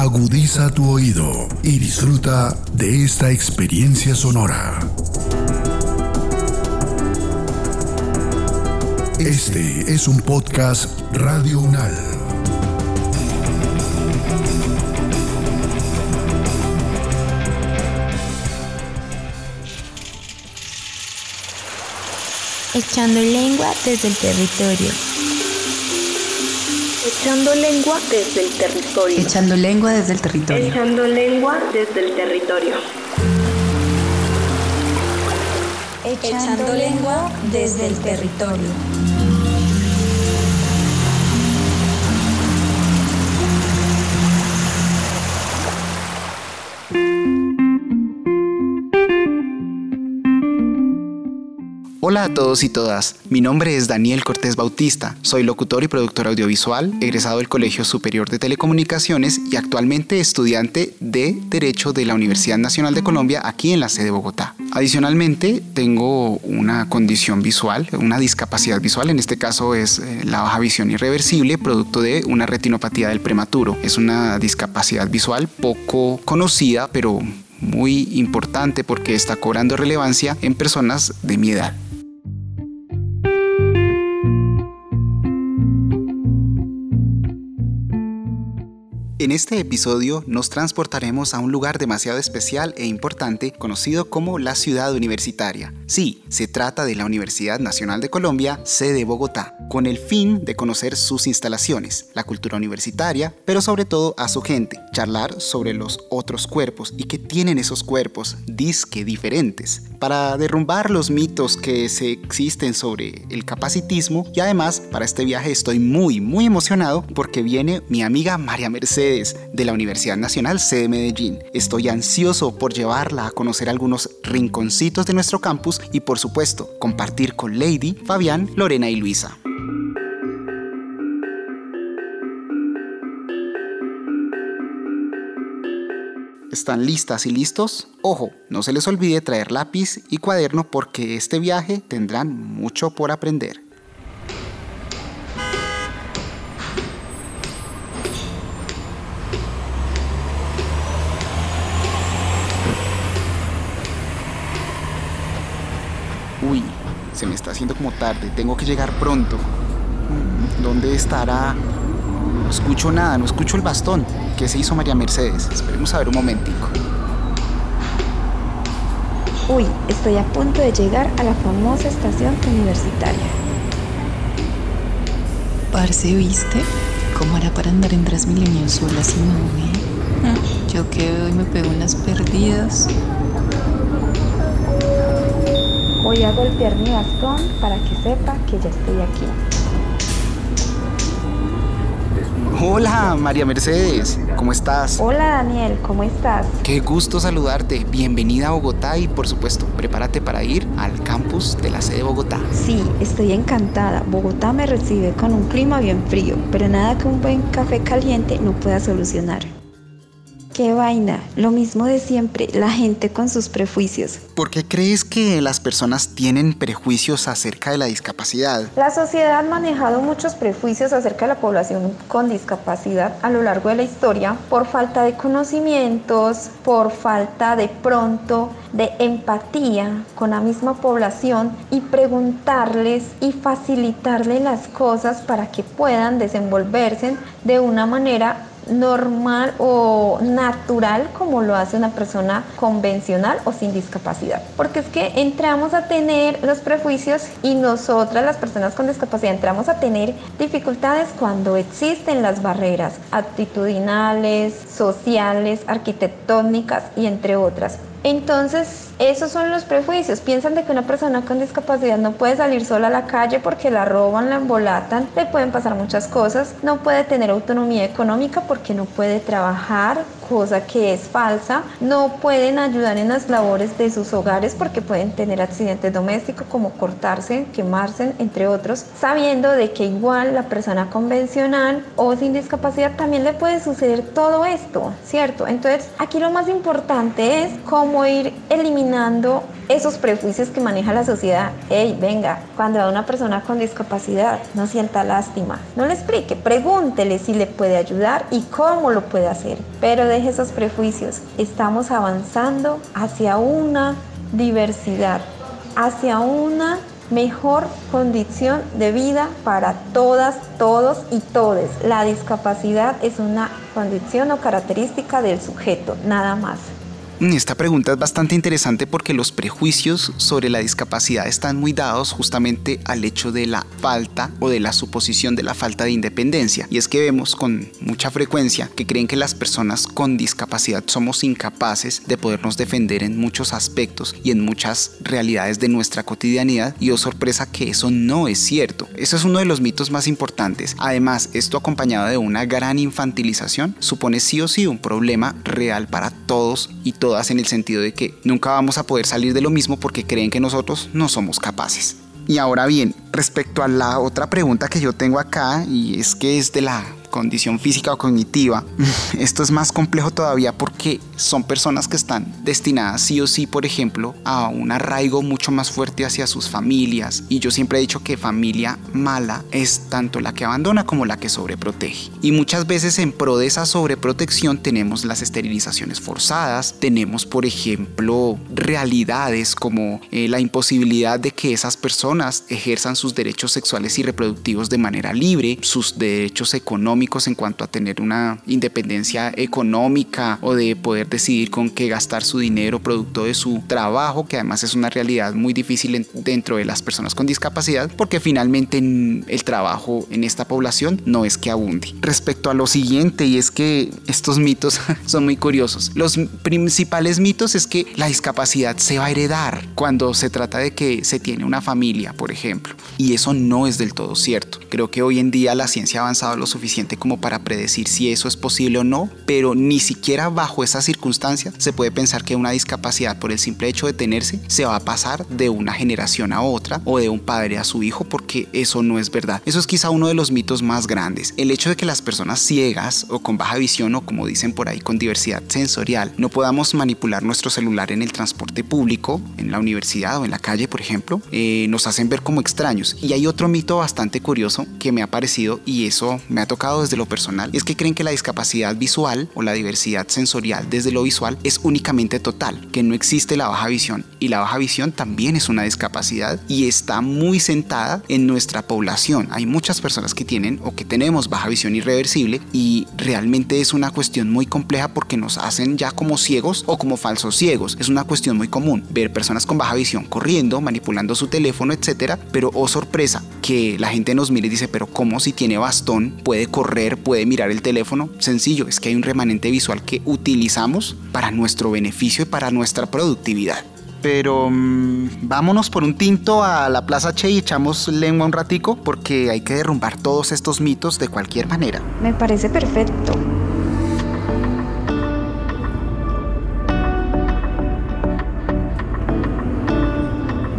Agudiza tu oído y disfruta de esta experiencia sonora. Este es un podcast Radio Unal. Echando lengua desde el territorio. Echando lengua desde el territorio. Echando lengua desde el territorio. Echando lengua desde el territorio. Echando lengua desde el territorio. Hola a todos y todas, mi nombre es Daniel Cortés Bautista, soy locutor y productor audiovisual, egresado del Colegio Superior de Telecomunicaciones y actualmente estudiante de Derecho de la Universidad Nacional de Colombia aquí en la sede de Bogotá. Adicionalmente, tengo una condición visual, una discapacidad visual, en este caso es eh, la baja visión irreversible, producto de una retinopatía del prematuro. Es una discapacidad visual poco conocida, pero muy importante porque está cobrando relevancia en personas de mi edad. En este episodio nos transportaremos a un lugar demasiado especial e importante conocido como la ciudad universitaria. Sí, se trata de la Universidad Nacional de Colombia, sede Bogotá, con el fin de conocer sus instalaciones, la cultura universitaria, pero sobre todo a su gente, charlar sobre los otros cuerpos y qué tienen esos cuerpos, disque diferentes, para derrumbar los mitos que se existen sobre el capacitismo y además para este viaje estoy muy muy emocionado porque viene mi amiga María Mercedes de la Universidad Nacional C de Medellín. Estoy ansioso por llevarla a conocer algunos rinconcitos de nuestro campus y por supuesto compartir con Lady, Fabián, Lorena y Luisa. ¿Están listas y listos? Ojo, no se les olvide traer lápiz y cuaderno porque este viaje tendrán mucho por aprender. Uy, se me está haciendo como tarde, tengo que llegar pronto. Mm, ¿Dónde estará? No escucho nada, no escucho el bastón. ¿Qué se hizo María Mercedes? Esperemos a ver un momentico. Uy, estoy a punto de llegar a la famosa estación universitaria. Parce, ¿viste? ¿Cómo hará para andar en Transmilenio sola sin novia? Yo que hoy me pego unas perdidas. Voy a golpear mi bastón para que sepa que ya estoy aquí. Hola, María Mercedes, ¿cómo estás? Hola Daniel, ¿cómo estás? Qué gusto saludarte. Bienvenida a Bogotá y por supuesto, prepárate para ir al campus de la sede de Bogotá. Sí, estoy encantada. Bogotá me recibe con un clima bien frío, pero nada que un buen café caliente no pueda solucionar. Qué vaina, lo mismo de siempre, la gente con sus prejuicios. ¿Por qué crees que las personas tienen prejuicios acerca de la discapacidad? La sociedad ha manejado muchos prejuicios acerca de la población con discapacidad a lo largo de la historia por falta de conocimientos, por falta de pronto de empatía con la misma población y preguntarles y facilitarles las cosas para que puedan desenvolverse de una manera normal o natural como lo hace una persona convencional o sin discapacidad. Porque es que entramos a tener los prejuicios y nosotras las personas con discapacidad entramos a tener dificultades cuando existen las barreras actitudinales, sociales, arquitectónicas y entre otras. Entonces, esos son los prejuicios. Piensan de que una persona con discapacidad no puede salir sola a la calle porque la roban, la embolatan, le pueden pasar muchas cosas. No puede tener autonomía económica porque no puede trabajar, cosa que es falsa. No pueden ayudar en las labores de sus hogares porque pueden tener accidentes domésticos como cortarse, quemarse, entre otros, sabiendo de que igual la persona convencional o sin discapacidad también le puede suceder todo esto, ¿cierto? Entonces, aquí lo más importante es cómo ir eliminando esos prejuicios que maneja la sociedad. Hey, venga, cuando a una persona con discapacidad no sienta lástima, no le explique, pregúntele si le puede ayudar y cómo lo puede hacer. Pero deje esos prejuicios. Estamos avanzando hacia una diversidad, hacia una mejor condición de vida para todas, todos y todes. La discapacidad es una condición o característica del sujeto, nada más. Esta pregunta es bastante interesante porque los prejuicios sobre la discapacidad están muy dados justamente al hecho de la falta o de la suposición de la falta de independencia. Y es que vemos con mucha frecuencia que creen que las personas con discapacidad somos incapaces de podernos defender en muchos aspectos y en muchas realidades de nuestra cotidianidad. Y oh sorpresa que eso no es cierto. Eso es uno de los mitos más importantes. Además, esto acompañado de una gran infantilización supone sí o sí un problema real para todos y todas en el sentido de que nunca vamos a poder salir de lo mismo porque creen que nosotros no somos capaces. Y ahora bien, respecto a la otra pregunta que yo tengo acá, y es que es de la condición física o cognitiva, esto es más complejo todavía porque son personas que están destinadas sí o sí, por ejemplo, a un arraigo mucho más fuerte hacia sus familias. Y yo siempre he dicho que familia mala es tanto la que abandona como la que sobreprotege. Y muchas veces en pro de esa sobreprotección tenemos las esterilizaciones forzadas, tenemos, por ejemplo, realidades como eh, la imposibilidad de que esas personas ejerzan sus derechos sexuales y reproductivos de manera libre, sus derechos económicos, en cuanto a tener una independencia económica o de poder decidir con qué gastar su dinero producto de su trabajo, que además es una realidad muy difícil dentro de las personas con discapacidad, porque finalmente el trabajo en esta población no es que abunde. Respecto a lo siguiente, y es que estos mitos son muy curiosos. Los principales mitos es que la discapacidad se va a heredar cuando se trata de que se tiene una familia, por ejemplo. Y eso no es del todo cierto. Creo que hoy en día la ciencia ha avanzado lo suficiente como para predecir si eso es posible o no, pero ni siquiera bajo esa circunstancia se puede pensar que una discapacidad por el simple hecho de tenerse se va a pasar de una generación a otra o de un padre a su hijo porque eso no es verdad. Eso es quizá uno de los mitos más grandes. El hecho de que las personas ciegas o con baja visión o como dicen por ahí con diversidad sensorial no podamos manipular nuestro celular en el transporte público, en la universidad o en la calle por ejemplo, eh, nos hacen ver como extraños. Y hay otro mito bastante curioso que me ha parecido y eso me ha tocado desde lo personal es que creen que la discapacidad visual o la diversidad sensorial desde lo visual es únicamente total, que no existe la baja visión y la baja visión también es una discapacidad y está muy sentada en nuestra población. Hay muchas personas que tienen o que tenemos baja visión irreversible y realmente es una cuestión muy compleja porque nos hacen ya como ciegos o como falsos ciegos. Es una cuestión muy común ver personas con baja visión corriendo, manipulando su teléfono, etcétera, pero oh sorpresa, que la gente nos mire y dice, pero ¿cómo si tiene bastón puede correr puede mirar el teléfono. Sencillo, es que hay un remanente visual que utilizamos para nuestro beneficio y para nuestra productividad. Pero mm, vámonos por un tinto a la Plaza Che y echamos lengua un ratico porque hay que derrumbar todos estos mitos de cualquier manera. Me parece perfecto.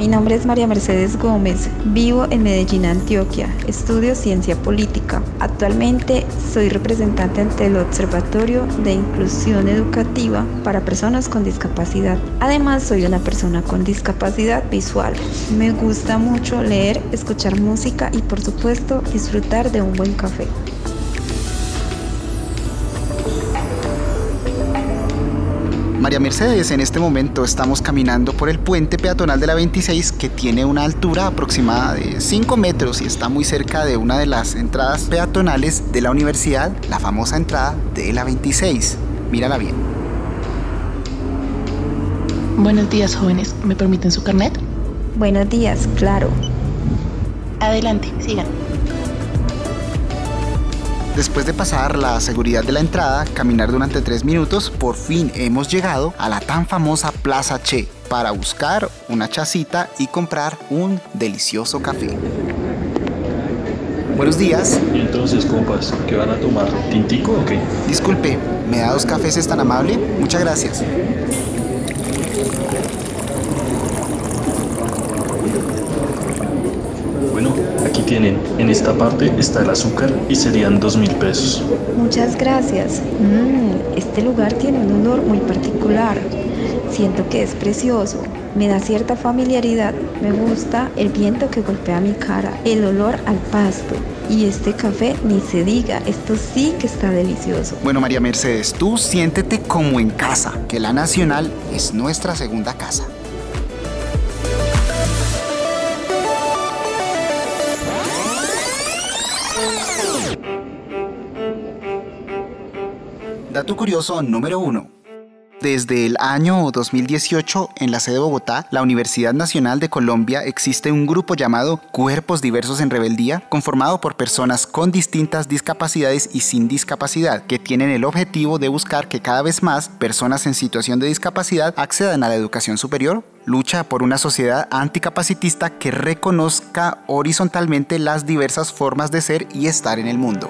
Mi nombre es María Mercedes Gómez, vivo en Medellín, Antioquia, estudio ciencia política. Actualmente soy representante ante el Observatorio de Inclusión Educativa para Personas con Discapacidad. Además soy una persona con discapacidad visual. Me gusta mucho leer, escuchar música y por supuesto disfrutar de un buen café. María Mercedes, en este momento estamos caminando por el puente peatonal de la 26 que tiene una altura aproximada de 5 metros y está muy cerca de una de las entradas peatonales de la universidad, la famosa entrada de la 26. Mírala bien. Buenos días, jóvenes. ¿Me permiten su carnet? Buenos días, claro. Adelante, sigan. Después de pasar la seguridad de la entrada, caminar durante tres minutos, por fin hemos llegado a la tan famosa Plaza Che para buscar una chacita y comprar un delicioso café. Buenos días. Y entonces, compas, ¿qué van a tomar? ¿Tintico o qué? Disculpe, ¿me da dos cafés es tan amable? Muchas gracias. Aquí tienen, en esta parte está el azúcar y serían dos mil pesos. Muchas gracias. Mm, este lugar tiene un olor muy particular. Siento que es precioso. me da cierta familiaridad. Me gusta el viento que golpea mi cara, el olor al pasto. Y este café, ni se diga, esto sí que está delicioso. Bueno, María Mercedes, tú siéntete como en casa, que la Nacional es nuestra segunda casa. Curioso número 1. Desde el año 2018, en la sede de Bogotá, la Universidad Nacional de Colombia existe un grupo llamado Cuerpos Diversos en Rebeldía, conformado por personas con distintas discapacidades y sin discapacidad, que tienen el objetivo de buscar que cada vez más personas en situación de discapacidad accedan a la educación superior, lucha por una sociedad anticapacitista que reconozca horizontalmente las diversas formas de ser y estar en el mundo.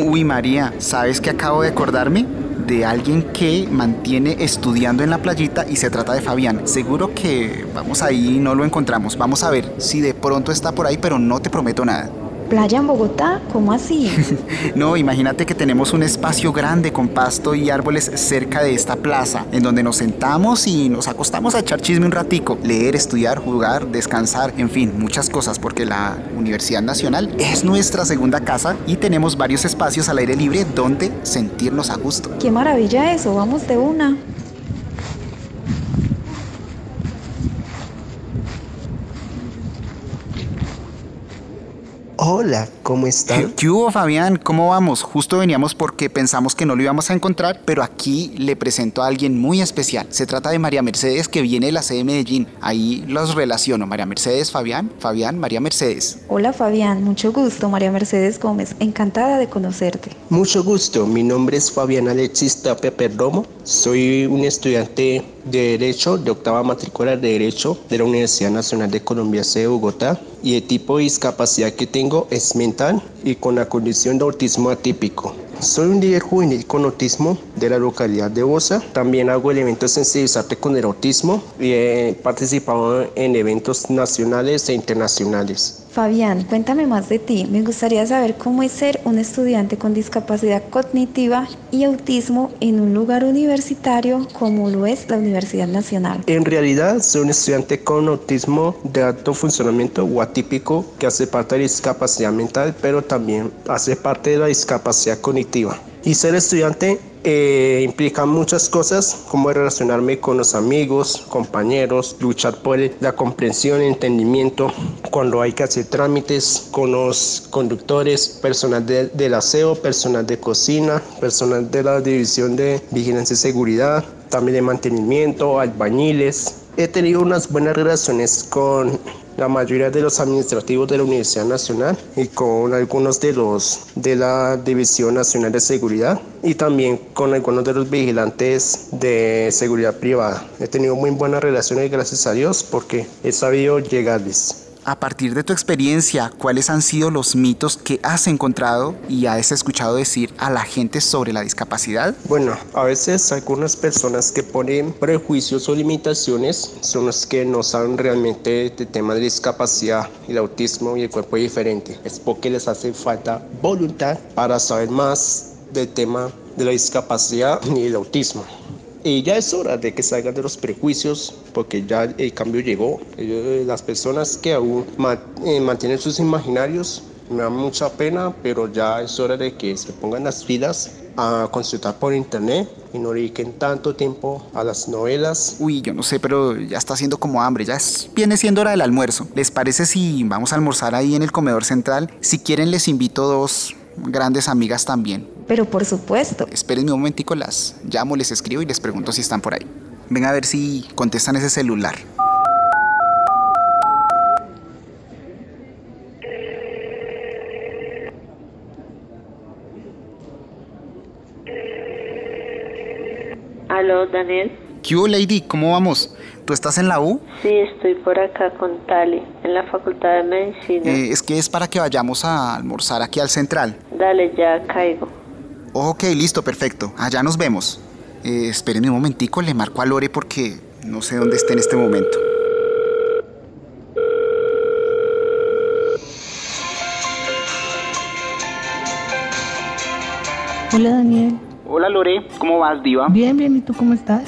Uy María, ¿sabes qué acabo de acordarme? De alguien que mantiene estudiando en la playita y se trata de Fabián. Seguro que vamos ahí y no lo encontramos. Vamos a ver si de pronto está por ahí, pero no te prometo nada. ¿Playa en Bogotá? ¿Cómo así? no, imagínate que tenemos un espacio grande con pasto y árboles cerca de esta plaza, en donde nos sentamos y nos acostamos a echar chisme un ratico, leer, estudiar, jugar, descansar, en fin, muchas cosas, porque la Universidad Nacional es nuestra segunda casa y tenemos varios espacios al aire libre donde sentirnos a gusto. ¡Qué maravilla eso! Vamos de una. Hola, ¿cómo están? ¿Qué hubo, Fabián? ¿Cómo vamos? Justo veníamos porque pensamos que no lo íbamos a encontrar, pero aquí le presento a alguien muy especial. Se trata de María Mercedes, que viene de la sede de Medellín. Ahí los relaciono. María Mercedes, Fabián, Fabián, María Mercedes. Hola, Fabián. Mucho gusto, María Mercedes Gómez. Encantada de conocerte. Mucho gusto. Mi nombre es Fabián Alexis Tapia Perdomo. Soy un estudiante de Derecho, de octava matrícula de Derecho de la Universidad Nacional de Colombia, C de Bogotá, y el tipo de discapacidad que tengo es mental y con la condición de autismo atípico. Soy un líder juvenil con autismo de la localidad de Bosa. También hago el evento sensibilizarte con el autismo y he participado en eventos nacionales e internacionales. Fabián, cuéntame más de ti. Me gustaría saber cómo es ser un estudiante con discapacidad cognitiva y autismo en un lugar universitario como lo es la Universidad Nacional. En realidad, soy un estudiante con autismo de alto funcionamiento o atípico que hace parte de la discapacidad mental, pero también hace parte de la discapacidad cognitiva. Y ser estudiante eh, implica muchas cosas, como relacionarme con los amigos, compañeros, luchar por la comprensión, entendimiento, cuando hay que hacer trámites con los conductores, personal del aseo, personal de cocina, personal de la división de vigilancia y seguridad, también de mantenimiento, albañiles. He tenido unas buenas relaciones con la mayoría de los administrativos de la Universidad Nacional y con algunos de los de la División Nacional de Seguridad y también con algunos de los vigilantes de seguridad privada. He tenido muy buenas relaciones gracias a Dios porque he sabido llegarles. A partir de tu experiencia, ¿cuáles han sido los mitos que has encontrado y has escuchado decir a la gente sobre la discapacidad? Bueno, a veces algunas personas que ponen prejuicios o limitaciones son los que no saben realmente de tema de discapacidad, el autismo y el cuerpo diferente. Es porque les hace falta voluntad para saber más del tema de la discapacidad y el autismo. Y ya es hora de que salgan de los prejuicios porque ya el cambio llegó. Las personas que aún eh, mantienen sus imaginarios me da mucha pena, pero ya es hora de que se pongan las filas a consultar por internet y no dediquen tanto tiempo a las novelas. Uy, yo no sé, pero ya está haciendo como hambre, ya viene siendo hora del almuerzo. ¿Les parece si vamos a almorzar ahí en el comedor central? Si quieren les invito dos grandes amigas también. Pero por supuesto. Espérenme un momentico, las llamo, les escribo y les pregunto si están por ahí. Ven a ver si contestan ese celular. Aló, Daniel. ¿Qué hubo, Lady? ¿Cómo vamos? ¿Tú estás en la U? Sí, estoy por acá con Tali, en la Facultad de Medicina. Eh, es que es para que vayamos a almorzar aquí al central. Dale, ya caigo. Ok, listo, perfecto. Allá nos vemos. Eh, espérenme un momentico, le marco a Lore porque no sé dónde está en este momento. Hola Daniel. Hola Lore, ¿cómo vas, Diva? Bien, bien, ¿y tú cómo estás?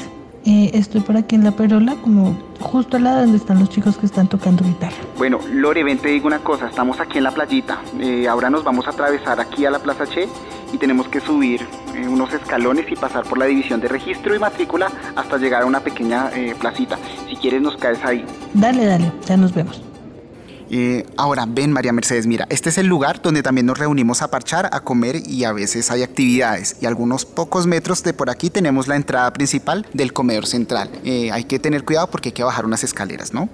Eh, estoy por aquí en la Perola, como justo al lado donde están los chicos que están tocando guitarra. Bueno, Lore, ven, te digo una cosa, estamos aquí en la playita. Eh, ahora nos vamos a atravesar aquí a la Plaza Che y tenemos que subir eh, unos escalones y pasar por la división de registro y matrícula hasta llegar a una pequeña eh, placita. Si quieres nos caes ahí. Dale, dale, ya nos vemos. Eh, ahora, ven María Mercedes, mira, este es el lugar donde también nos reunimos a parchar, a comer y a veces hay actividades. Y algunos pocos metros de por aquí tenemos la entrada principal del comedor central. Eh, hay que tener cuidado porque hay que bajar unas escaleras, ¿no?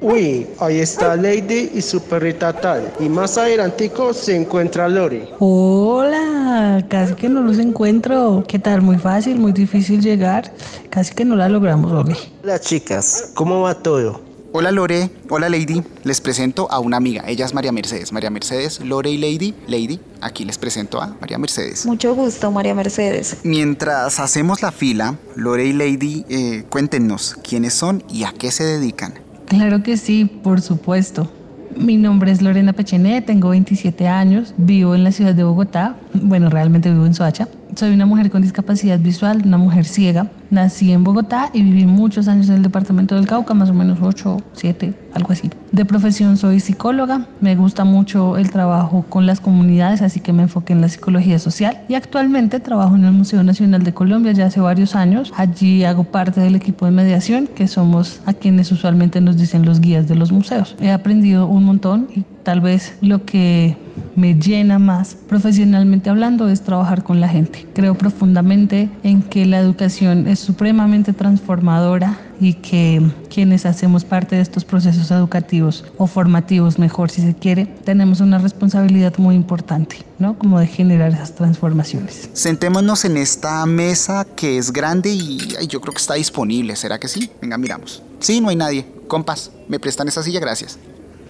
Uy, ahí está Lady y su perrita tal. Y más adelantico se encuentra Lore. Hola, casi que no los encuentro. ¿Qué tal? Muy fácil, muy difícil llegar. Casi que no la logramos, Lore. Hola chicas, ¿cómo va todo? Hola Lore, hola Lady, les presento a una amiga, ella es María Mercedes. María Mercedes, Lore y Lady, Lady, aquí les presento a María Mercedes. Mucho gusto, María Mercedes. Mientras hacemos la fila, Lore y Lady, eh, cuéntenos quiénes son y a qué se dedican. Claro que sí, por supuesto. Mi nombre es Lorena Pechené, tengo 27 años, vivo en la ciudad de Bogotá, bueno, realmente vivo en Soacha. Soy una mujer con discapacidad visual, una mujer ciega. Nací en Bogotá y viví muchos años en el departamento del Cauca, más o menos 8, 7, algo así. De profesión soy psicóloga, me gusta mucho el trabajo con las comunidades, así que me enfoqué en la psicología social y actualmente trabajo en el Museo Nacional de Colombia ya hace varios años. Allí hago parte del equipo de mediación, que somos a quienes usualmente nos dicen los guías de los museos. He aprendido un montón y tal vez lo que me llena más profesionalmente hablando es trabajar con la gente. Creo profundamente en que la educación es supremamente transformadora y que quienes hacemos parte de estos procesos educativos o formativos, mejor si se quiere, tenemos una responsabilidad muy importante, ¿no? Como de generar esas transformaciones. Sentémonos en esta mesa que es grande y yo creo que está disponible, ¿será que sí? Venga, miramos. Sí, no hay nadie. Compas, ¿me prestan esa silla? Gracias.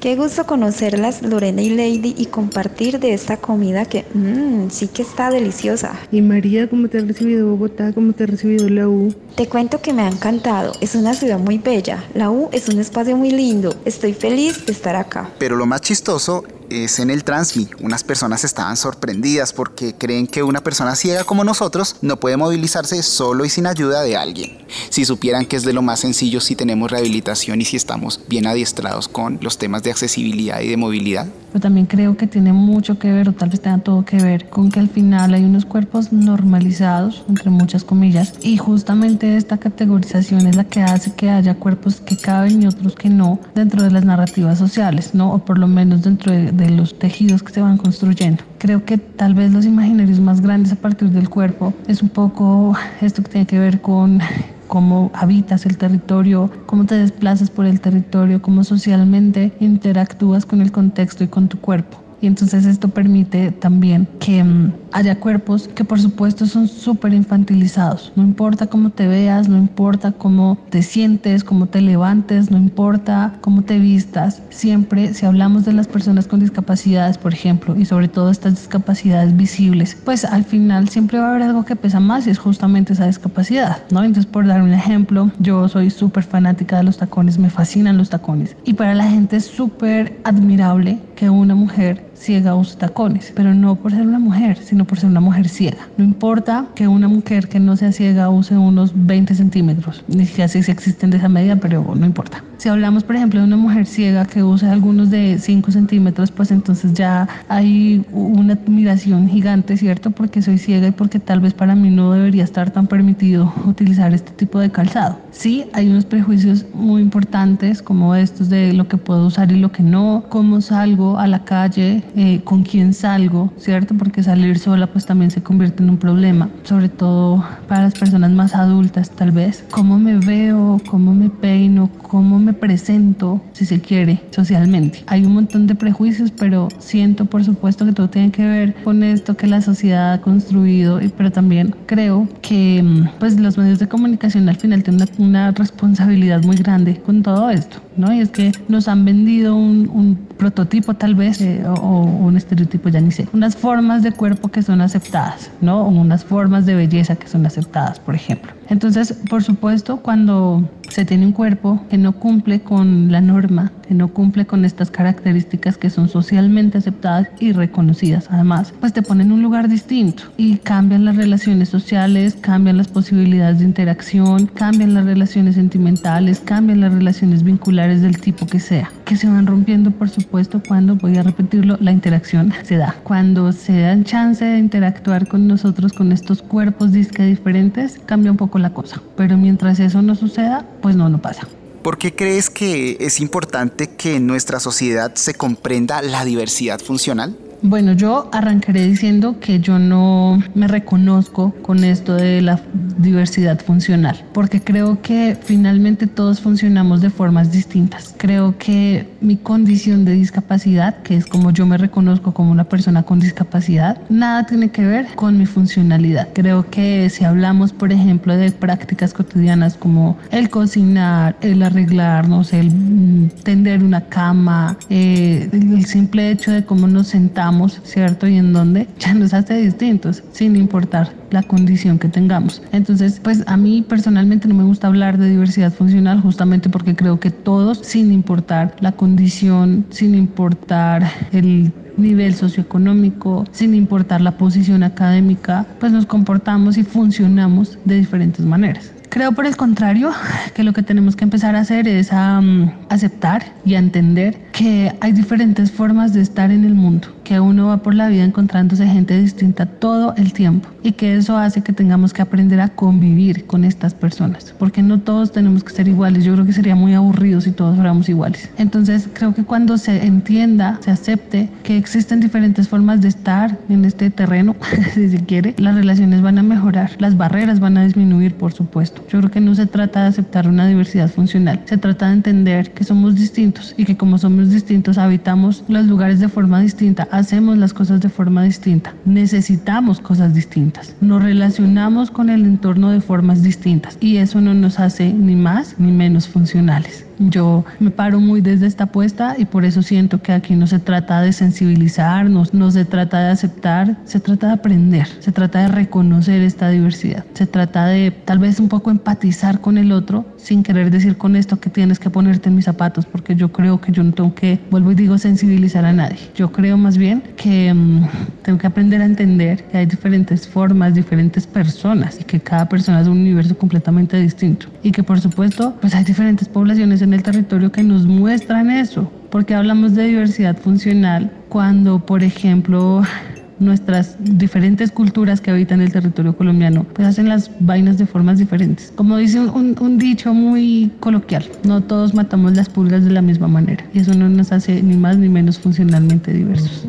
Qué gusto conocerlas, Lorena y Lady, y compartir de esta comida que mmm, sí que está deliciosa. Y María, ¿cómo te ha recibido Bogotá? ¿Cómo te ha recibido la U? Te cuento que me ha encantado. Es una ciudad muy bella. La U es un espacio muy lindo. Estoy feliz de estar acá. Pero lo más chistoso es en el Transmi. Unas personas estaban sorprendidas porque creen que una persona ciega como nosotros no puede movilizarse solo y sin ayuda de alguien. Si supieran que es de lo más sencillo si tenemos rehabilitación y si estamos bien adiestrados con los temas de accesibilidad y de movilidad. Pero también creo que tiene mucho que ver, o tal vez tenga todo que ver, con que al final hay unos cuerpos normalizados, entre muchas comillas, y justamente esta categorización es la que hace que haya cuerpos que caben y otros que no dentro de las narrativas sociales, ¿no? O por lo menos dentro de, de los tejidos que se van construyendo. Creo que tal vez los imaginarios más grandes a partir del cuerpo es un poco esto que tiene que ver con cómo habitas el territorio, cómo te desplazas por el territorio, cómo socialmente interactúas con el contexto y con tu cuerpo. Y entonces esto permite también que um, haya cuerpos que por supuesto son súper infantilizados. No importa cómo te veas, no importa cómo te sientes, cómo te levantes, no importa cómo te vistas. Siempre, si hablamos de las personas con discapacidades, por ejemplo, y sobre todo estas discapacidades visibles, pues al final siempre va a haber algo que pesa más y es justamente esa discapacidad, ¿no? Entonces, por dar un ejemplo, yo soy súper fanática de los tacones, me fascinan los tacones. Y para la gente es súper admirable que una mujer ciega use tacones, pero no por ser una mujer, sino por ser una mujer ciega. No importa que una mujer que no sea ciega use unos 20 centímetros, ni siquiera sé si existen de esa medida, pero no importa. Si hablamos, por ejemplo, de una mujer ciega que usa algunos de 5 centímetros, pues entonces ya hay una admiración gigante, ¿cierto? Porque soy ciega y porque tal vez para mí no debería estar tan permitido utilizar este tipo de calzado. Sí, hay unos prejuicios muy importantes como estos de lo que puedo usar y lo que no, cómo salgo a la calle, eh, con quién salgo, ¿cierto? Porque salir sola pues también se convierte en un problema, sobre todo para las personas más adultas tal vez. Cómo me veo, cómo me peino, cómo me presento, si se quiere, socialmente. Hay un montón de prejuicios, pero siento por supuesto que todo tiene que ver con esto que la sociedad ha construido, y, pero también creo que pues los medios de comunicación al final tienen una, una responsabilidad muy grande con todo esto, ¿no? Y es que nos han vendido un, prototipo tal vez eh, o, o, un estereotipo, ya ni sé, unas formas de cuerpo que son aceptadas, ¿no? O unas formas de belleza que son aceptadas, por ejemplo. Entonces, por supuesto, cuando usted tiene un cuerpo que no cumple con la norma, que no cumple con estas características que son socialmente aceptadas y reconocidas. Además, pues te ponen en un lugar distinto y cambian las relaciones sociales, cambian las posibilidades de interacción, cambian las relaciones sentimentales, cambian las relaciones vinculares del tipo que sea, que se van rompiendo, por supuesto, cuando, voy a repetirlo, la interacción se da. Cuando se dan chance de interactuar con nosotros, con estos cuerpos disque diferentes, cambia un poco la cosa. Pero mientras eso no suceda, pues no, no pasa. ¿Por qué crees que es importante que en nuestra sociedad se comprenda la diversidad funcional? Bueno, yo arrancaré diciendo que yo no me reconozco con esto de la diversidad funcional, porque creo que finalmente todos funcionamos de formas distintas. Creo que mi condición de discapacidad, que es como yo me reconozco como una persona con discapacidad, nada tiene que ver con mi funcionalidad. Creo que si hablamos, por ejemplo, de prácticas cotidianas como el cocinar, el arreglarnos, el mm, tender una cama, eh, el simple hecho de cómo nos sentamos, ¿cierto? Y en dónde, ya nos hace distintos, sin importar la condición que tengamos. Entonces, pues a mí personalmente no me gusta hablar de diversidad funcional justamente porque creo que todos, sin importar la condición, sin importar el nivel socioeconómico, sin importar la posición académica, pues nos comportamos y funcionamos de diferentes maneras. Creo por el contrario que lo que tenemos que empezar a hacer es a, aceptar y a entender que hay diferentes formas de estar en el mundo, que uno va por la vida encontrándose gente distinta todo el tiempo y que eso hace que tengamos que aprender a convivir con estas personas, porque no todos tenemos que ser iguales. Yo creo que sería muy aburrido si todos fuéramos iguales. Entonces creo que cuando se entienda, se acepte que existen diferentes formas de estar en este terreno, si se quiere, las relaciones van a mejorar, las barreras van a disminuir, por supuesto. Yo creo que no se trata de aceptar una diversidad funcional, se trata de entender que somos distintos y que como somos distintos habitamos los lugares de forma distinta, hacemos las cosas de forma distinta, necesitamos cosas distintas, nos relacionamos con el entorno de formas distintas. Y eso no nos hace ni más ni menos funcionales. Yo me paro muy desde esta apuesta y por eso siento que aquí no se trata de sensibilizarnos, no se trata de aceptar, se trata de aprender, se trata de reconocer esta diversidad, se trata de tal vez un poco empatizar con el otro sin querer decir con esto que tienes que ponerte en mis zapatos, porque yo creo que yo no tengo que, vuelvo y digo, sensibilizar a nadie. Yo creo más bien que mm, tengo que aprender a entender que hay diferentes formas, diferentes personas y que cada persona es un universo completamente distinto y que por supuesto pues hay diferentes poblaciones en el territorio que nos muestran eso, porque hablamos de diversidad funcional cuando, por ejemplo, nuestras diferentes culturas que habitan el territorio colombiano, pues hacen las vainas de formas diferentes. Como dice un, un, dicho muy coloquial, no todos matamos las pulgas de la misma manera y eso no nos hace ni más ni menos funcionalmente diversos.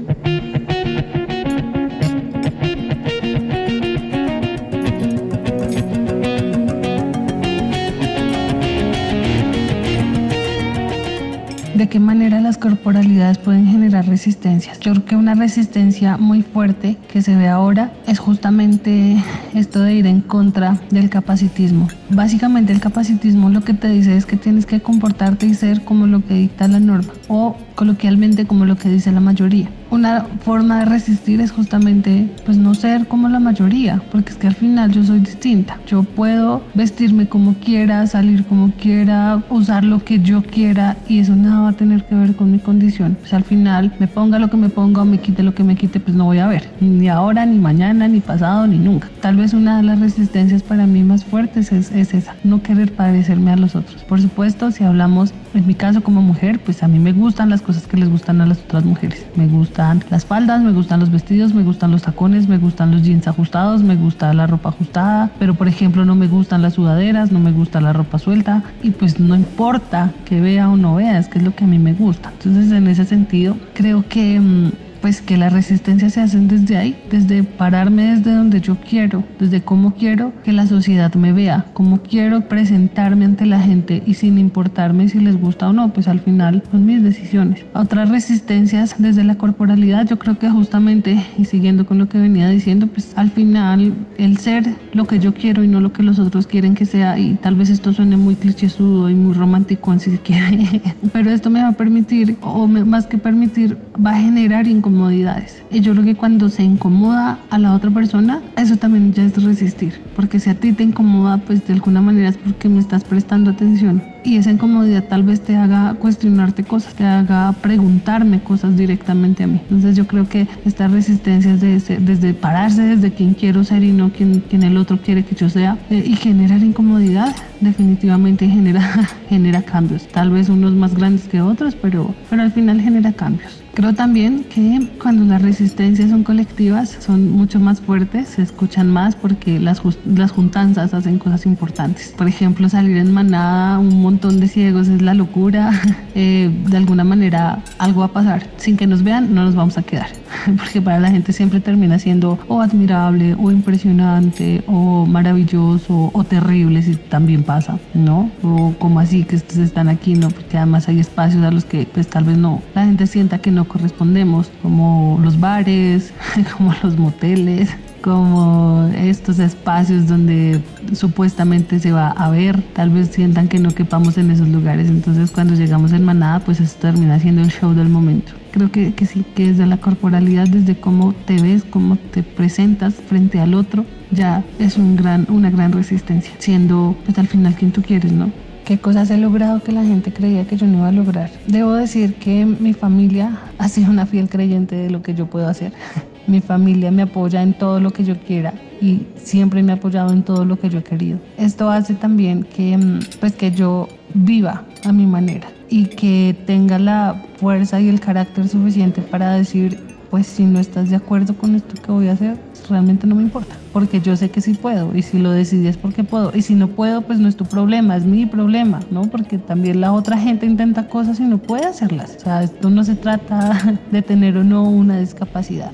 Las corporalidades pueden generar resistencias. Yo creo que una resistencia muy fuerte que se ve ahora es justamente esto de ir en contra del capacitismo. Básicamente el capacitismo lo que te dice es que tienes que comportarte y ser como lo que dicta la norma o coloquialmente como lo que dice la mayoría una forma de resistir es justamente pues no ser como la mayoría, porque es que al final yo soy distinta. Yo puedo vestirme como quiera, salir como quiera, usar lo que yo quiera y eso nada va a tener que ver con mi condición. Pues al final me ponga lo que me ponga o me quite lo que me quite, pues no voy a ver, ni ahora, ni mañana, ni pasado, ni nunca. Tal vez una de las resistencias para mí más fuertes es, es esa, no querer parecerme a los otros. Por supuesto, si hablamos en mi caso como mujer, pues a mí me gustan las cosas que les gustan a las otras mujeres. Me gustan las faldas, me gustan los vestidos, me gustan los tacones, me gustan los jeans ajustados, me gusta la ropa ajustada, pero por ejemplo no me gustan las sudaderas, no me gusta la ropa suelta y pues no importa que vea o no vea, es que es lo que a mí me gusta. Entonces en ese sentido creo que... Mm, pues que las resistencias se hacen desde ahí, desde pararme desde donde yo quiero, desde cómo quiero que la sociedad me vea, cómo quiero presentarme ante la gente y sin importarme si les gusta o no, pues al final son mis decisiones. Otras resistencias desde la corporalidad, yo creo que justamente, y siguiendo con lo que venía diciendo, pues al final el ser lo que yo quiero y no lo que los otros quieren que sea, y tal vez esto suene muy clichésudo y muy romántico si se quiere, pero esto me va a permitir, o más que permitir, va a generar incomodidad incomodidades. Y yo creo que cuando se incomoda a la otra persona, eso también ya es resistir. Porque si a ti te incomoda, pues de alguna manera es porque me estás prestando atención. Y esa incomodidad tal vez te haga cuestionarte cosas, te haga preguntarme cosas directamente a mí. Entonces yo creo que estas resistencias desde, desde pararse desde quien quiero ser y no quien, el otro quiere que yo sea eh, y generar incomodidad definitivamente genera, genera cambios. Tal vez unos más grandes que otros, pero, pero al final genera cambios. Creo también que cuando las resistencias son colectivas son mucho más fuertes, se escuchan más porque las, las juntanzas hacen cosas importantes. Por ejemplo, salir en manada, un montón de ciegos es la locura. Eh, de alguna manera algo va a pasar. Sin que nos vean, no nos vamos a quedar. Porque para la gente siempre termina siendo o admirable, o impresionante, o maravilloso, o terrible, si también pasa, ¿no? O como así que estos están aquí, ¿no? Porque además hay espacios a los que pues tal vez no, la gente sienta que no correspondemos, como los bares, como los moteles, como estos espacios donde supuestamente se va a ver, tal vez sientan que no quepamos en esos lugares, entonces cuando llegamos en manada pues eso termina siendo el show del momento. Creo que, que sí, que desde la corporalidad, desde cómo te ves, cómo te presentas frente al otro, ya es un gran, una gran resistencia, siendo pues al final quien tú quieres, ¿no? Qué cosas he logrado que la gente creía que yo no iba a lograr. Debo decir que mi familia ha sido una fiel creyente de lo que yo puedo hacer. mi familia me apoya en todo lo que yo quiera y siempre me ha apoyado en todo lo que yo he querido. Esto hace también que, mm, pues, que yo viva a mi manera y que tenga la fuerza y el carácter suficiente para decir, pues si no estás de acuerdo con esto que voy a hacer, realmente no me importa, porque yo sé que sí puedo y si lo decidí es porque puedo y si no puedo, pues no es tu problema, es mi problema, ¿no? Porque también la otra gente intenta cosas y no puede hacerlas. O sea, esto no se trata de tener o no una discapacidad.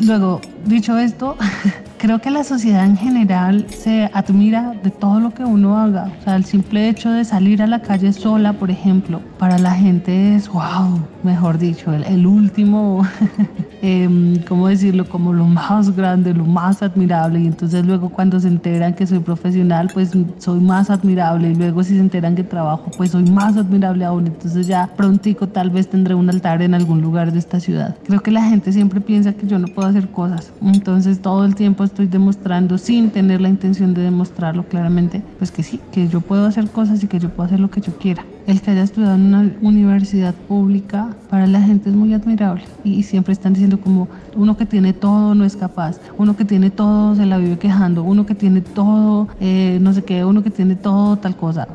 Luego, dicho esto, creo que la sociedad en general se admira de todo lo que uno haga. O sea, el simple hecho de salir a la calle sola, por ejemplo, para la gente es, wow, mejor dicho, el, último, eh, ¿cómo decirlo? Como lo más grande, lo más admirable. Y entonces luego cuando se enteran que soy profesional, pues soy más admirable. Y luego si se enteran que trabajo, pues soy más admirable aún. Entonces ya prontico tal vez tendré un altar en algún lugar de esta ciudad. Creo que la gente siempre piensa que yo no puedo hacer cosas. Entonces todo el tiempo estoy demostrando sin tener la intención de demostrarlo claramente, pues que sí, que yo puedo hacer cosas y que yo puedo hacer lo que yo quiera. El que haya estudiado en una universidad pública para la gente es muy admirable y siempre están diciendo como uno que tiene todo no es capaz, uno que tiene todo se la vive quejando, uno que tiene todo eh, no sé qué, uno que tiene todo tal cosa.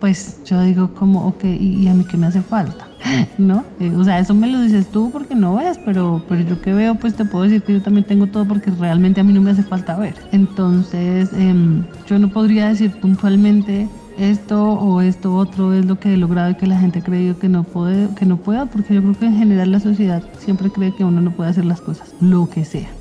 Pues yo digo como, ok, ¿y, a mí qué me hace falta? ¿no? Eh, o sea, eso me lo dices tú porque no ves, pero, pero yo que veo, pues te puedo decir que yo también tengo todo porque realmente a mí no me hace falta ver. Entonces, em, yo no podría decir puntualmente esto o esto otro es lo que he logrado y que la gente ha creído que no puede, que no pueda, porque yo creo que en general la sociedad siempre cree que uno no puede hacer las cosas, lo que sea.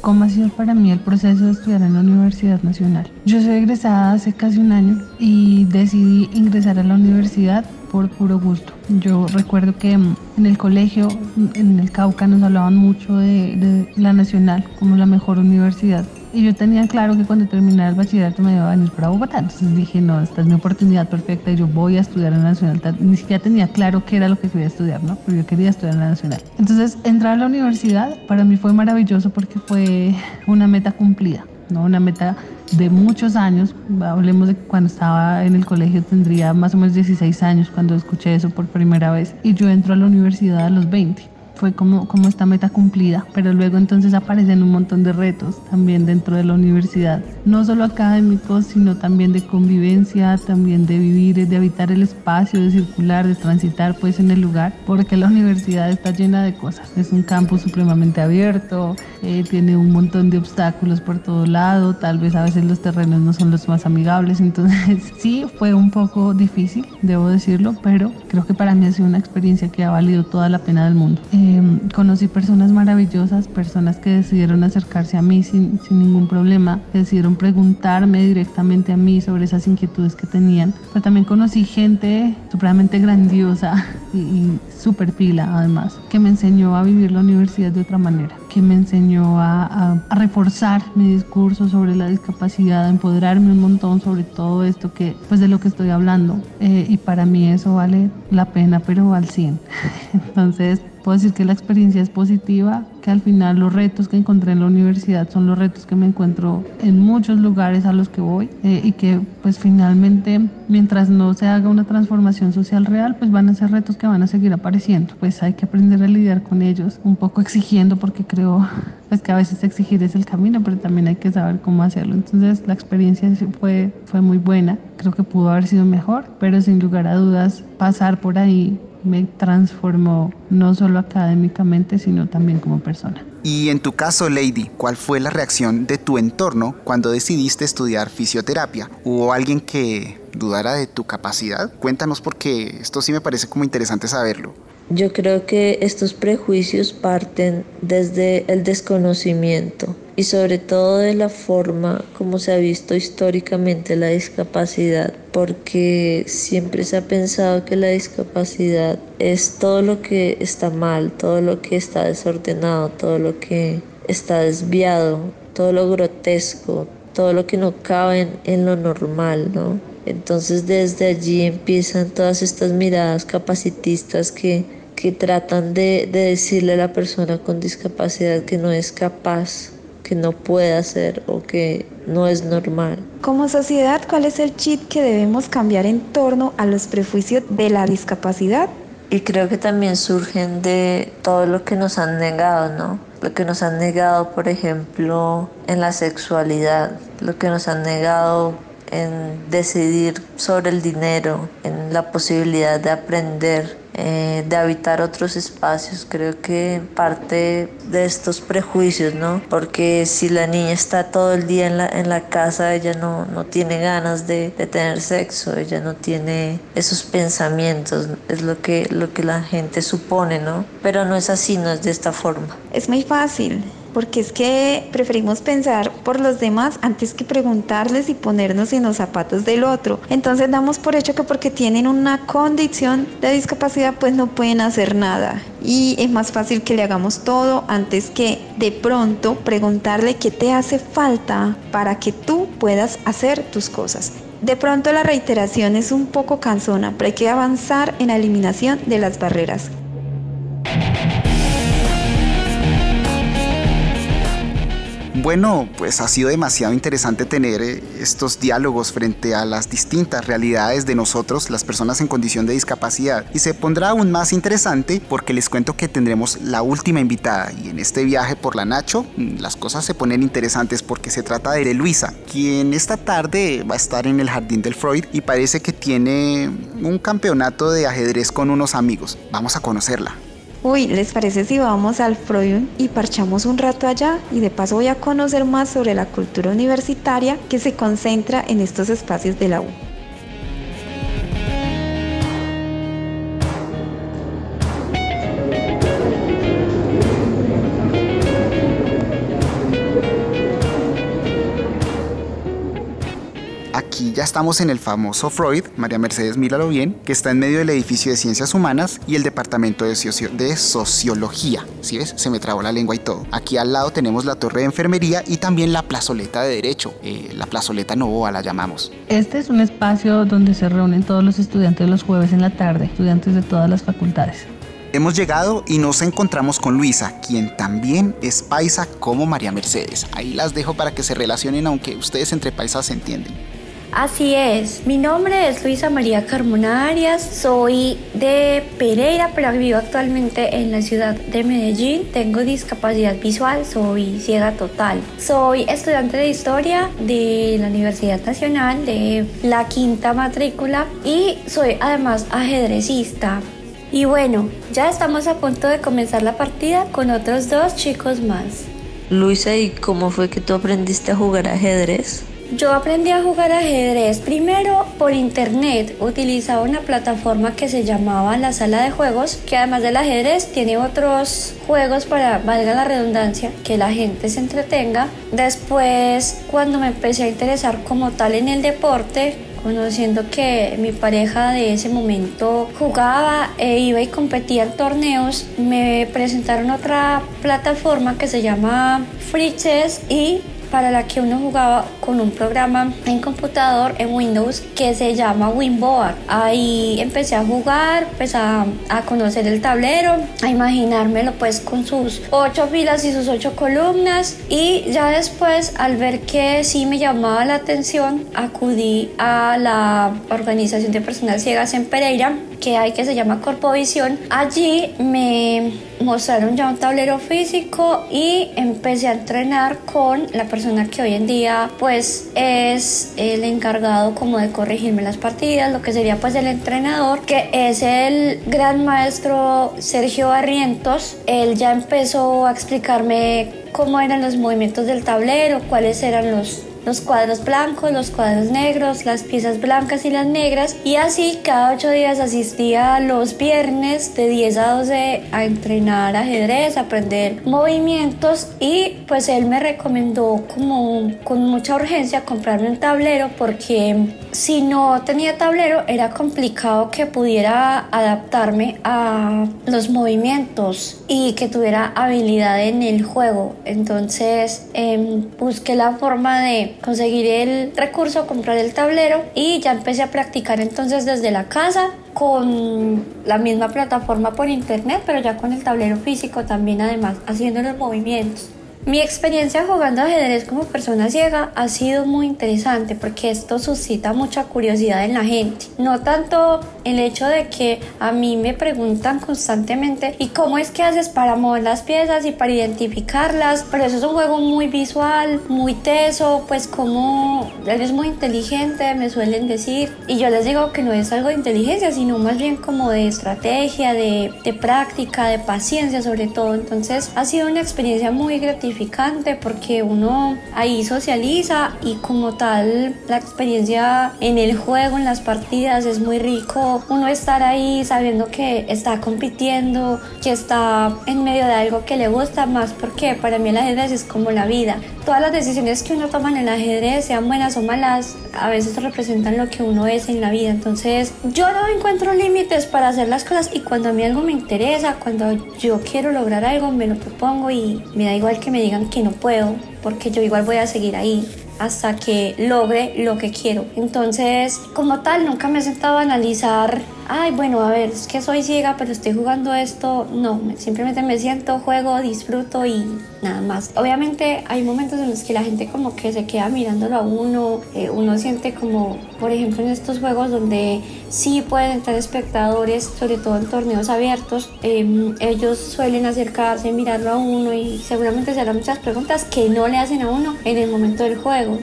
¿Cómo ha sido para mí el proceso de estudiar en la Universidad Nacional? Yo soy egresada hace casi un año y decidí ingresar a la universidad por puro gusto. Yo recuerdo que en el colegio, en el Cauca, nos hablaban mucho de, la Nacional como la mejor universidad y yo tenía claro que cuando terminara el bachillerato me iba a venir para Bogotá. Entonces dije, no, esta es mi oportunidad perfecta y yo voy a estudiar en la Nacional. Ni siquiera tenía claro qué era lo que quería estudiar, ¿no? Pero yo quería estudiar en la Nacional. Entonces, entrar a la universidad para mí fue maravilloso porque fue una meta cumplida, ¿no? Una meta de muchos años. Hablemos de cuando estaba en el colegio, tendría más o menos 16 años cuando escuché eso por primera vez. Y yo entro a la universidad a los 20 fue como, como esta meta cumplida, pero luego entonces aparecen un montón de retos también dentro de la universidad, no solo académicos, sino también de convivencia, también de vivir, de habitar el espacio, de circular, de transitar pues en el lugar, porque la universidad está llena de cosas, es un campus supremamente abierto, eh, tiene un montón de obstáculos por todo lado, tal vez a veces los terrenos no son los más amigables, entonces sí fue un poco difícil, debo decirlo, pero creo que para mí ha sido una experiencia que ha valido toda la pena del mundo. Em, conocí personas maravillosas, personas que decidieron acercarse a mí sin, sin ningún problema, decidieron preguntarme directamente a mí sobre esas inquietudes que tenían, pero también conocí gente supremamente grandiosa y, y súper pila además, que me enseñó a vivir la universidad de otra manera. Que me enseñó a, reforzar mi discurso sobre la discapacidad, a empoderarme un montón sobre todo esto que, pues de lo que estoy hablando. Eh, y para mí eso vale la pena, pero al 100. Entonces, puedo decir que la experiencia es positiva, que al final los retos que encontré en la universidad son los retos que me encuentro en muchos lugares a los que voy eh, y que pues finalmente mientras no se haga una transformación social real pues van a ser retos que van a seguir apareciendo. Pues hay que aprender a lidiar con ellos un poco exigiendo porque creo pues que a veces exigir es el camino pero también hay que saber cómo hacerlo. Entonces la experiencia fue, fue muy buena creo que pudo haber sido mejor pero sin lugar a dudas pasar por ahí me transformó no solo académicamente, sino también como persona. Y en tu caso, Lady, ¿cuál fue la reacción de tu entorno cuando decidiste estudiar fisioterapia? ¿Hubo alguien que dudara de tu capacidad? Cuéntanos porque esto sí me parece como interesante saberlo. Yo creo que estos prejuicios parten desde el desconocimiento y sobre todo de la forma como se ha visto históricamente la discapacidad, porque siempre se ha pensado que la discapacidad es todo lo que está mal, todo lo que está desordenado, todo lo que está desviado, todo lo grotesco, todo lo que no cabe en, lo normal, ¿no? Entonces desde allí empiezan todas estas miradas capacitistas que que tratan de, decirle a la persona con discapacidad que no es capaz, que no puede hacer o que no es normal. Como sociedad, ¿cuál es el chip que debemos cambiar en torno a los prejuicios de la discapacidad? Y creo que también surgen de todo lo que nos han negado, ¿no? Lo que nos han negado, por ejemplo, en la sexualidad, lo que nos han negado en decidir sobre el dinero, en la posibilidad de aprender, eh, de habitar otros espacios. Creo que parte de estos prejuicios, ¿no? Porque si la niña está todo el día en la, en la casa, ella no, no tiene ganas de, de, tener sexo, ella no tiene esos pensamientos, es lo que, lo que la gente supone, ¿no? Pero no es así, no es de esta forma. Es muy fácil porque es que preferimos pensar por los demás antes que preguntarles y ponernos en los zapatos del otro. Entonces damos por hecho que porque tienen una condición de discapacidad pues no pueden hacer nada y es más fácil que le hagamos todo antes que de pronto preguntarle qué te hace falta para que tú puedas hacer tus cosas. De pronto la reiteración es un poco cansona, pero hay que avanzar en la eliminación de las barreras. Bueno, pues ha sido demasiado interesante tener eh, estos diálogos frente a las distintas realidades de nosotros, las personas en condición de discapacidad. Y se pondrá aún más interesante porque les cuento que tendremos la última invitada. Y en este viaje por la Nacho, mm, las cosas se ponen interesantes porque se trata de Luisa, quien esta tarde va a estar en el Jardín del Freud y parece que tiene un campeonato de ajedrez con unos amigos. Vamos a conocerla. Uy, ¿les parece si vamos al Freud y parchamos un rato allá? Y de paso voy a conocer más sobre la cultura universitaria que se concentra en estos espacios de la U. estamos en el famoso Freud, María Mercedes míralo bien, que está en medio del edificio de Ciencias Humanas y el departamento de, de Sociología. ¿Sí ves? Se me trabó la lengua y todo. Aquí al lado tenemos la torre de enfermería y también la plazoleta de Derecho. Eh, la plazoleta Novoa la llamamos. Este es un espacio donde se reúnen todos los estudiantes los jueves en la tarde, estudiantes de todas las facultades. Hemos llegado y nos encontramos con Luisa, quien también es paisa como María Mercedes. Ahí las dejo para que se relacionen, aunque ustedes entre paisas se entienden. Así es, mi nombre es Luisa María Carmona Arias, soy de Pereira, pero vivo actualmente en la ciudad de Medellín. Tengo discapacidad visual, soy ciega total. Soy estudiante de historia de la Universidad Nacional de la quinta matrícula y soy además ajedrecista. Y bueno, ya estamos a punto de comenzar la partida con otros dos chicos más. Luisa, ¿y cómo fue que tú aprendiste a jugar ajedrez? Yo aprendí a jugar ajedrez primero por internet. Utilizaba una plataforma que se llamaba la sala de juegos, que además del ajedrez tiene otros juegos para, valga la redundancia, que la gente se entretenga. Después, cuando me empecé a interesar como tal en el deporte, conociendo que mi pareja de ese momento jugaba e iba y competía en torneos, me presentaron otra plataforma que se llama Free Chess y para la que uno jugaba con un programa en computador en Windows que se llama Winboard. Ahí empecé a jugar, empecé a, a conocer el tablero, a imaginármelo pues con sus ocho filas y sus ocho columnas y ya después al ver que sí me llamaba la atención acudí a la organización de personas ciegas en Pereira que hay que se llama Corpovisión. Allí me mostraron ya un tablero físico y empecé a entrenar con la persona que hoy en día pues es el encargado como de corregirme las partidas, lo que sería pues el entrenador, que es el gran maestro Sergio Barrientos. Él ya empezó a explicarme cómo eran los movimientos del tablero, cuáles eran los los cuadros blancos, los cuadros negros, las piezas blancas y las negras. Y así cada ocho días asistía los viernes de 10 a 12 a entrenar ajedrez, aprender movimientos y pues él me recomendó como con mucha urgencia comprarme un tablero porque si no tenía tablero era complicado que pudiera adaptarme a los movimientos y que tuviera habilidad en el juego. Entonces eh, busqué la forma de conseguir el recurso, comprar el tablero y ya empecé a practicar entonces desde la casa con la misma plataforma por internet, pero ya con el tablero físico también además haciendo los movimientos. Mi experiencia jugando ajedrez como persona ciega ha sido muy interesante porque esto suscita mucha curiosidad en la gente. No tanto el hecho de que a mí me preguntan constantemente ¿y cómo es que haces para mover las piezas y para identificarlas? Pero eso es un juego muy visual, muy teso, pues como eres muy inteligente, me suelen decir. Y yo les digo que no es algo de inteligencia, sino más bien como de estrategia, de, de práctica, de paciencia sobre todo. Entonces ha sido una experiencia muy gratificante porque uno ahí socializa y como tal la experiencia en el juego, en las partidas es muy rico. Uno estar ahí sabiendo que está compitiendo, que está en medio de algo que le gusta más porque para mí el ajedrez es como la vida. Todas las decisiones que uno toma en el ajedrez, sean buenas o malas, a veces representan lo que uno es en la vida. Entonces yo no encuentro límites para hacer las cosas y cuando a mí algo me interesa, cuando yo quiero lograr algo, me lo propongo y me da igual que me digan que no puedo, porque yo igual voy a seguir ahí hasta que logre lo que quiero. Entonces, como tal, nunca me he sentado a analizar, ay, bueno, a ver, es que soy ciega, pero estoy jugando esto. No, simplemente me siento, juego, disfruto y nada más. Obviamente hay momentos en los que la gente como que se queda mirándolo a uno, eh, uno siente como, por ejemplo, en estos juegos donde sí pueden entrar espectadores, sobre todo en torneos abiertos, eh, ellos suelen acercarse, mirarlo a uno y seguramente se harán muchas preguntas que no le hacen a uno en el momento del juego.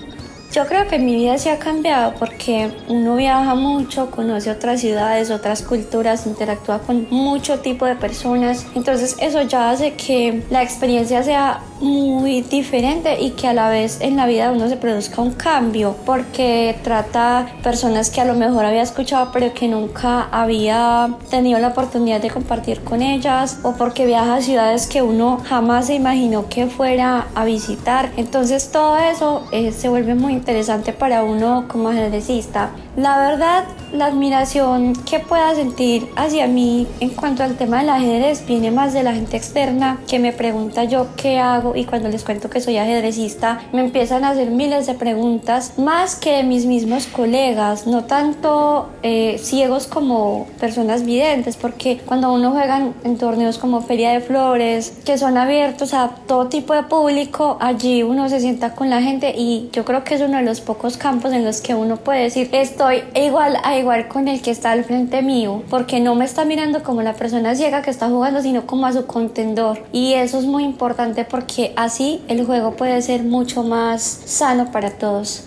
Yo creo que mi vida se ha cambiado porque uno viaja mucho, conoce otras ciudades, otras culturas, interactúa con mucho tipo de personas. Entonces eso ya hace que la experiencia sea muy diferente y que a la vez en la vida uno se produzca un cambio porque trata personas que a lo mejor había escuchado pero que nunca había tenido la oportunidad de compartir con ellas o porque viaja a ciudades que uno jamás se imaginó que fuera a visitar. Entonces todo eso eh, se vuelve muy interesante para uno como ajedrecista. La verdad, la admiración que pueda sentir hacia mí en cuanto al tema del ajedrez viene más de la gente externa que me pregunta yo qué hago y cuando les cuento que soy ajedrecista me empiezan a hacer miles de preguntas más que de mis mismos colegas, no tanto eh, ciegos como personas videntes, porque cuando uno juega en torneos como Feria de Flores, que son abiertos a todo tipo de público, allí uno se sienta con la gente y yo creo que es uno de los pocos campos en los que uno puede decir esto estoy igual a igual con el que está al frente mío, porque no me está mirando como la persona ciega que está jugando, sino como a su contendor. Y eso es muy importante porque así el juego puede ser mucho más sano para todos.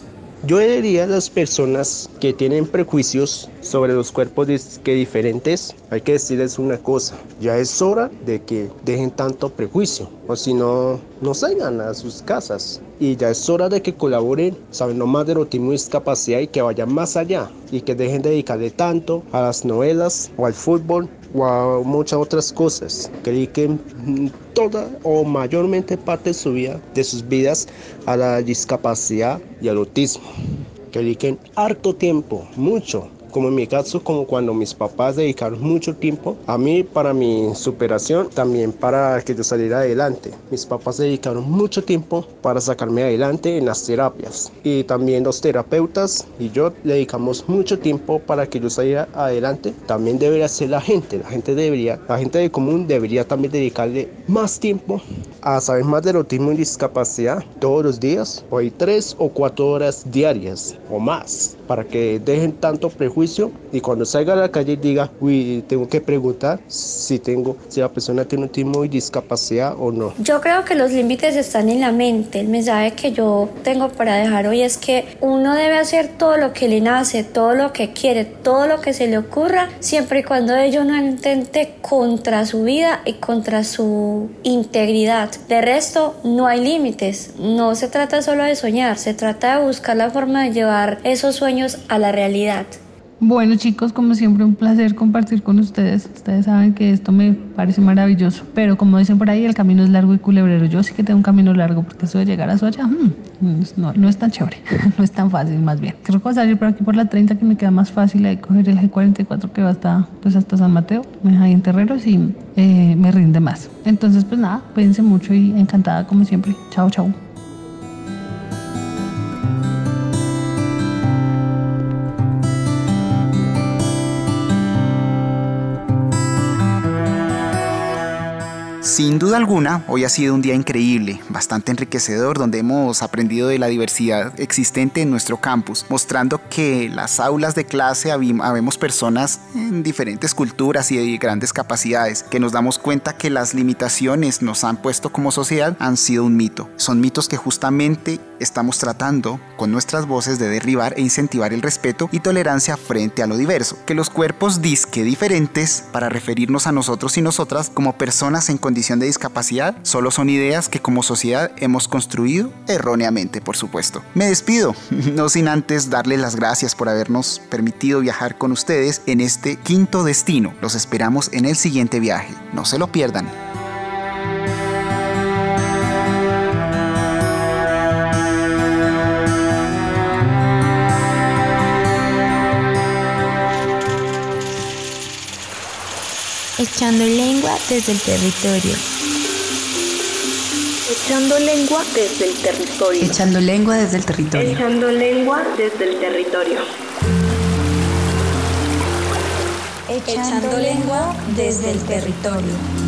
Yo diría a las personas que tienen prejuicios sobre los cuerpos que diferentes, hay que decirles una cosa, ya es hora de que dejen tanto prejuicio, o si no, no salgan a sus casas. Y ya es hora de que colaboren, sabiendo más del autismo y discapacidad y que vayan más allá y que dejen de dedicarle tanto a las novelas o al fútbol o a muchas otras cosas. Que dediquen toda o mayormente parte de su vida, de sus vidas, a la discapacidad y al autismo. que dediquen harto tiempo, mucho, como en mi caso, como cuando mis papás dedicaron mucho tiempo a mí para mi superación, también para que yo saliera adelante. Mis papás dedicaron mucho tiempo para sacarme adelante en las terapias y también los terapeutas y yo dedicamos mucho tiempo para que yo saliera adelante. También debería ser la gente, la gente debería, la gente de común debería también dedicarle más tiempo a saber más del autismo y discapacidad todos los días, hoy tres o cuatro horas diarias o más, para que dejen tanto prejuicio y cuando salga a la calle diga, uy, tengo que preguntar si tengo, si la persona tiene autismo y discapacidad o no. Yo creo que los límites están en la mente. El mensaje que yo tengo para dejar hoy es que uno debe hacer todo lo que le nace, todo lo que quiere, todo lo que se le ocurra, siempre y cuando ello no intente contra su vida y contra su integridad. De resto, no hay límites. No se trata solo de soñar, se trata de buscar la forma de llevar esos sueños a la realidad. Bueno chicos, como siempre un placer compartir con ustedes. Ustedes saben que esto me parece maravilloso, pero como dicen por ahí, el camino es largo y culebrero. Yo sí que tengo un camino largo porque eso de llegar a Soya mm, no, no, es tan chévere, no es tan fácil más bien. Creo que voy a salir por aquí por la 30 que me queda más fácil ahí coger el G44 que va hasta, pues hasta San Mateo, me deja ahí en Terreros y eh, me rinde más. Entonces pues nada, cuídense mucho y encantada como siempre. Chao, chao. Sin duda alguna, hoy ha sido un día increíble, bastante enriquecedor, donde hemos aprendido de la diversidad existente en nuestro campus, mostrando que las aulas de clase habemos personas en diferentes culturas y de grandes capacidades, que nos damos cuenta que las limitaciones nos han puesto como sociedad han sido un mito. Son mitos que justamente estamos tratando con nuestras voces de derribar e incentivar el respeto y tolerancia frente a lo diverso, que los cuerpos disque diferentes para referirnos a nosotros y nosotras como personas en condiciones de discapacidad solo son ideas que como sociedad hemos construido erróneamente, por supuesto. Me despido, no sin antes darles las gracias por habernos permitido viajar con ustedes en este quinto destino. Los esperamos en el siguiente viaje. No se lo pierdan. Echando lengua desde el territorio. Echando lengua desde el territorio. Echando lengua desde el territorio. Echando lengua desde el territorio. Echando lengua desde el territorio.